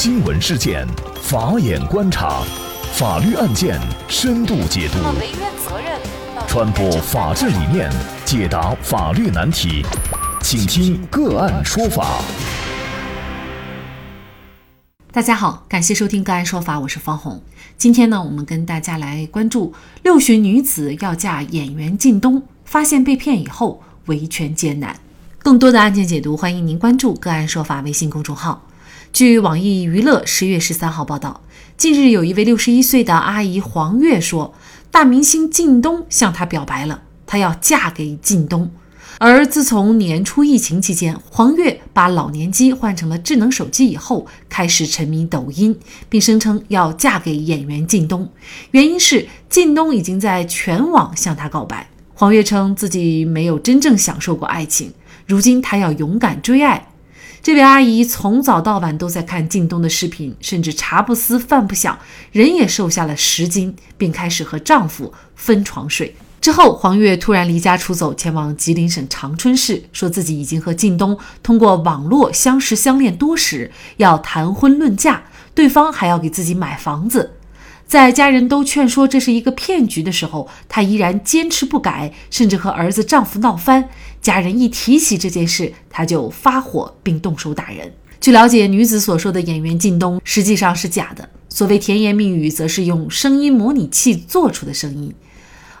新闻事件，法眼观察，法律案件深度解读，传播法治理念，解答法律难题，请听个案说法。大家好，感谢收听个案说法，我是方红。今天呢，我们跟大家来关注六旬女子要嫁演员靳东，发现被骗以后维权艰难。更多的案件解读，欢迎您关注个案说法微信公众号。据网易娱乐十月十三号报道，近日有一位六十一岁的阿姨黄月说，大明星靳东向她表白了，她要嫁给靳东。而自从年初疫情期间，黄月把老年机换成了智能手机以后，开始沉迷抖音，并声称要嫁给演员靳东，原因是靳东已经在全网向她告白。黄月称自己没有真正享受过爱情，如今她要勇敢追爱。这位阿姨从早到晚都在看靳东的视频，甚至茶不思饭不想，人也瘦下了十斤，并开始和丈夫分床睡。之后，黄月突然离家出走，前往吉林省长春市，说自己已经和靳东通过网络相识相恋多时，要谈婚论嫁，对方还要给自己买房子。在家人都劝说这是一个骗局的时候，她依然坚持不改，甚至和儿子、丈夫闹翻。家人一提起这件事，她就发火并动手打人。据了解，女子所说的演员靳东实际上是假的，所谓甜言蜜语，则是用声音模拟器做出的声音，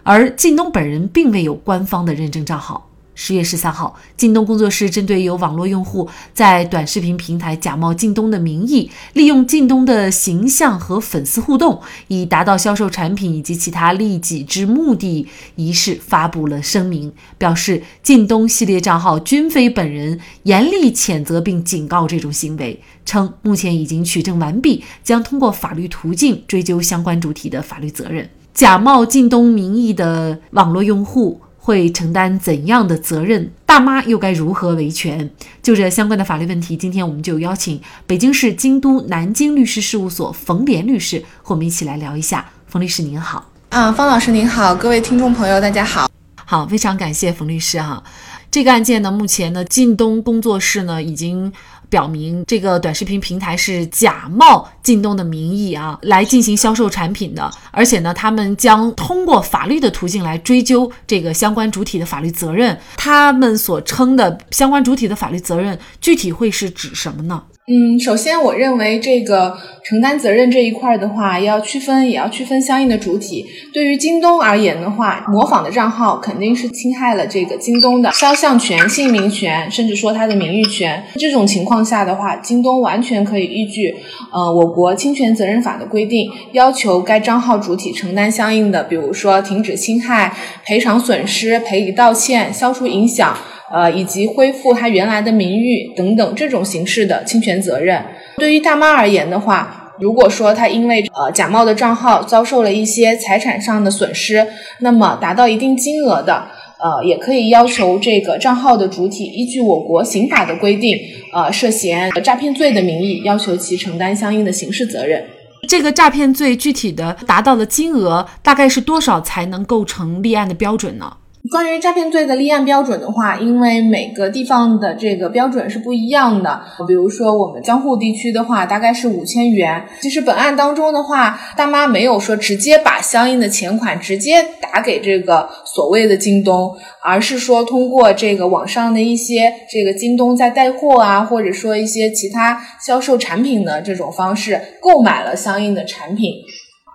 而靳东本人并未有官方的认证账号。十月十三号，靳东工作室针对有网络用户在短视频平台假冒靳东的名义，利用靳东的形象和粉丝互动，以达到销售产品以及其他利己之目的一事发布了声明，表示靳东系列账号均非本人，严厉谴责并警告这种行为，称目前已经取证完毕，将通过法律途径追究相关主体的法律责任。假冒靳东名义的网络用户。会承担怎样的责任？大妈又该如何维权？就这相关的法律问题，今天我们就邀请北京市京都南京律师事务所冯莲律师和我们一起来聊一下。冯律师您好，啊，方老师您好，各位听众朋友大家好，好，非常感谢冯律师哈。这个案件呢，目前呢，靳东工作室呢已经。表明这个短视频平台是假冒京东的名义啊，来进行销售产品的，而且呢，他们将通过法律的途径来追究这个相关主体的法律责任。他们所称的相关主体的法律责任，具体会是指什么呢？嗯，首先我认为这个承担责任这一块的话，要区分，也要区分相应的主体。对于京东而言的话，模仿的账号肯定是侵害了这个京东的肖像权、姓名权，甚至说它的名誉权。这种情况下的话，京东完全可以依据呃我国侵权责任法的规定，要求该账号主体承担相应的，比如说停止侵害、赔偿损失、赔礼道歉、消除影响。呃，以及恢复他原来的名誉等等这种形式的侵权责任。对于大妈而言的话，如果说她因为呃假冒的账号遭受了一些财产上的损失，那么达到一定金额的，呃，也可以要求这个账号的主体依据我国刑法的规定，呃，涉嫌诈骗罪的名义，要求其承担相应的刑事责任。这个诈骗罪具体的达到的金额大概是多少才能构成立案的标准呢？关于诈骗罪的立案标准的话，因为每个地方的这个标准是不一样的。比如说我们江沪地区的话，大概是五千元。其实本案当中的话，大妈没有说直接把相应的钱款直接打给这个所谓的京东，而是说通过这个网上的一些这个京东在带货啊，或者说一些其他销售产品的这种方式购买了相应的产品。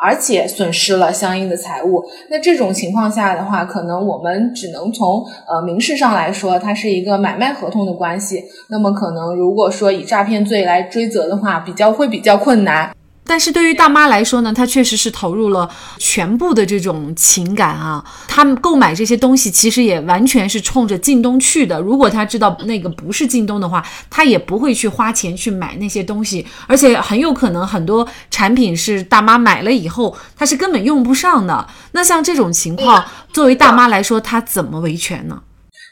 而且损失了相应的财物，那这种情况下的话，可能我们只能从呃民事上来说，它是一个买卖合同的关系。那么可能如果说以诈骗罪来追责的话，比较会比较困难。但是对于大妈来说呢，她确实是投入了全部的这种情感啊。他们购买这些东西，其实也完全是冲着靳东去的。如果她知道那个不是靳东的话，她也不会去花钱去买那些东西。而且很有可能很多产品是大妈买了以后，她是根本用不上的。那像这种情况，作为大妈来说，她怎么维权呢？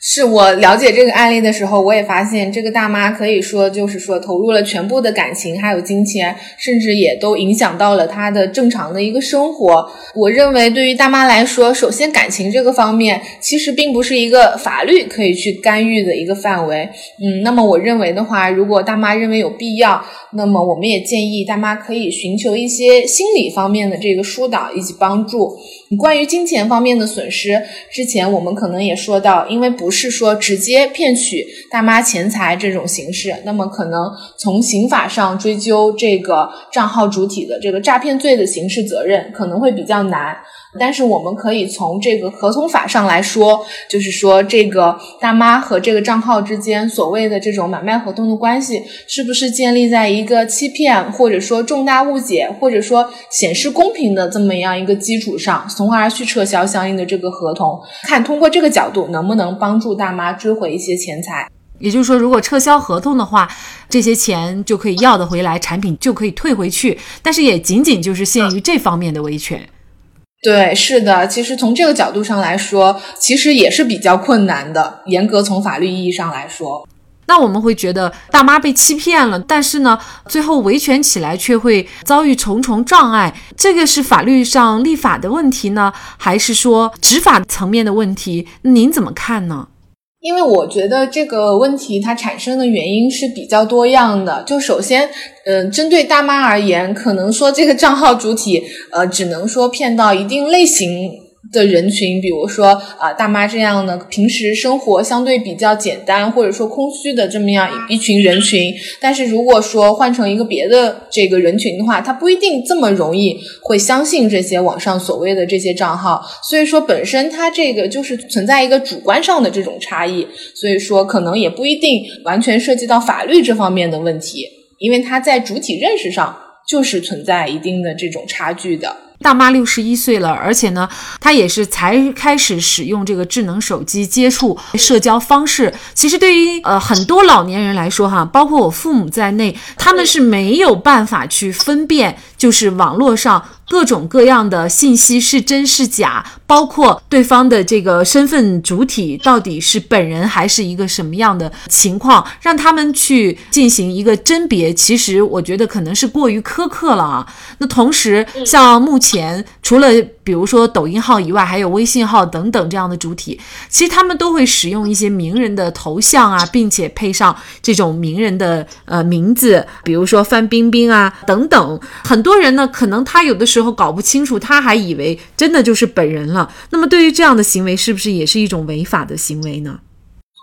是我了解这个案例的时候，我也发现这个大妈可以说就是说投入了全部的感情，还有金钱，甚至也都影响到了她的正常的一个生活。我认为对于大妈来说，首先感情这个方面其实并不是一个法律可以去干预的一个范围。嗯，那么我认为的话，如果大妈认为有必要，那么我们也建议大妈可以寻求一些心理方面的这个疏导以及帮助。关于金钱方面的损失，之前我们可能也说到，因为不是说直接骗取大妈钱财这种形式，那么可能从刑法上追究这个账号主体的这个诈骗罪的刑事责任，可能会比较难。但是我们可以从这个合同法上来说，就是说这个大妈和这个账号之间所谓的这种买卖合同的关系，是不是建立在一个欺骗或者说重大误解或者说显示公平的这么样一个基础上，从而去撤销相应的这个合同，看通过这个角度能不能帮助大妈追回一些钱财。也就是说，如果撤销合同的话，这些钱就可以要得回来，产品就可以退回去，但是也仅仅就是限于这方面的维权。对，是的，其实从这个角度上来说，其实也是比较困难的。严格从法律意义上来说，那我们会觉得大妈被欺骗了，但是呢，最后维权起来却会遭遇重重障碍。这个是法律上立法的问题呢，还是说执法层面的问题？您怎么看呢？因为我觉得这个问题它产生的原因是比较多样的。就首先，嗯，针对大妈而言，可能说这个账号主体，呃，只能说骗到一定类型。的人群，比如说啊，大妈这样的平时生活相对比较简单，或者说空虚的这么样一群人群。但是如果说换成一个别的这个人群的话，他不一定这么容易会相信这些网上所谓的这些账号。所以说，本身它这个就是存在一个主观上的这种差异。所以说，可能也不一定完全涉及到法律这方面的问题，因为它在主体认识上就是存在一定的这种差距的。大妈六十一岁了，而且呢，她也是才开始使用这个智能手机接触社交方式。其实对于呃很多老年人来说，哈，包括我父母在内，他们是没有办法去分辨，就是网络上。各种各样的信息是真是假，包括对方的这个身份主体到底是本人还是一个什么样的情况，让他们去进行一个甄别，其实我觉得可能是过于苛刻了啊。那同时，像目前除了比如说抖音号以外，还有微信号等等这样的主体，其实他们都会使用一些名人的头像啊，并且配上这种名人的呃名字，比如说范冰冰啊等等。很多人呢，可能他有的时候。后搞不清楚，他还以为真的就是本人了。那么，对于这样的行为，是不是也是一种违法的行为呢？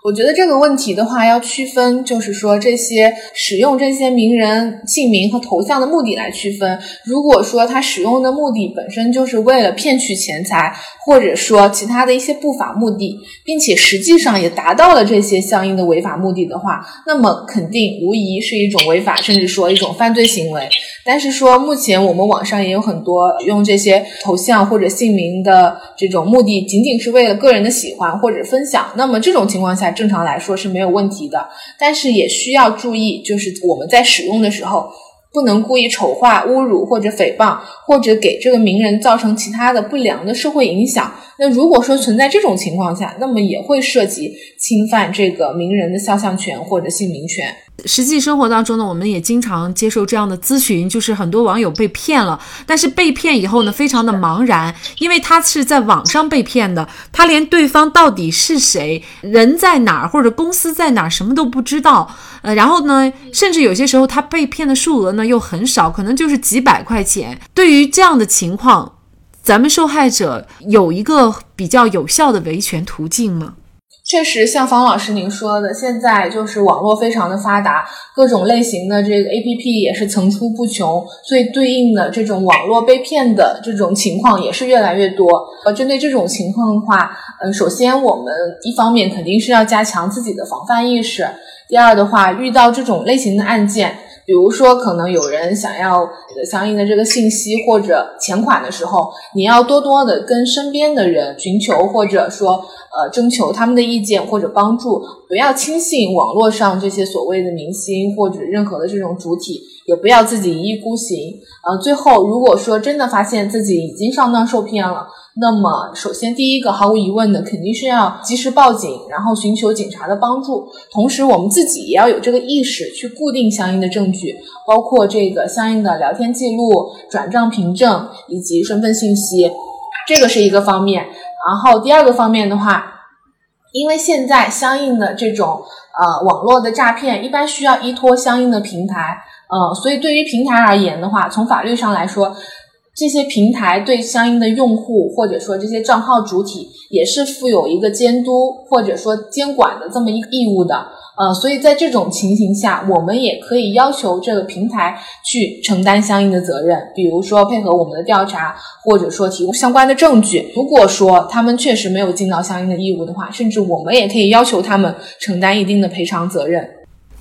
我觉得这个问题的话，要区分，就是说这些使用这些名人姓名和头像的目的来区分。如果说他使用的目的本身就是为了骗取钱财，或者说其他的一些不法目的，并且实际上也达到了这些相应的违法目的的话，那么肯定无疑是一种违法，甚至说一种犯罪行为。但是说，目前我们网上也有很多用这些头像或者姓名的这种目的，仅仅是为了个人的喜欢或者分享。那么这种情况下，正常来说是没有问题的。但是也需要注意，就是我们在使用的时候，不能故意丑化、侮辱或者诽谤，或者给这个名人造成其他的不良的社会影响。那如果说存在这种情况下，那么也会涉及侵犯这个名人的肖像权或者姓名权。实际生活当中呢，我们也经常接受这样的咨询，就是很多网友被骗了，但是被骗以后呢，非常的茫然，因为他是在网上被骗的，他连对方到底是谁、人在哪儿或者公司在哪儿什么都不知道。呃，然后呢，甚至有些时候他被骗的数额呢又很少，可能就是几百块钱。对于这样的情况，咱们受害者有一个比较有效的维权途径吗？确实，像方老师您说的，现在就是网络非常的发达，各种类型的这个 A P P 也是层出不穷，所以对应的这种网络被骗的这种情况也是越来越多。呃，针对这种情况的话，嗯，首先我们一方面肯定是要加强自己的防范意识，第二的话，遇到这种类型的案件。比如说，可能有人想要相应的这个信息或者钱款的时候，你要多多的跟身边的人寻求，或者说呃征求他们的意见或者帮助，不要轻信网络上这些所谓的明星或者任何的这种主体，也不要自己一意孤行。呃，最后如果说真的发现自己已经上当受骗了，那么首先第一个毫无疑问的肯定是要及时报警，然后寻求警察的帮助。同时我们自己也要有这个意识去固定相应的证据，包括这个相应的聊天记录、转账凭证以及身份信息，这个是一个方面。然后第二个方面的话，因为现在相应的这种呃网络的诈骗一般需要依托相应的平台，呃，所以对于平台而言的话，从法律上来说。这些平台对相应的用户，或者说这些账号主体，也是负有一个监督或者说监管的这么一个义务的。呃，所以在这种情形下，我们也可以要求这个平台去承担相应的责任，比如说配合我们的调查，或者说提供相关的证据。如果说他们确实没有尽到相应的义务的话，甚至我们也可以要求他们承担一定的赔偿责任。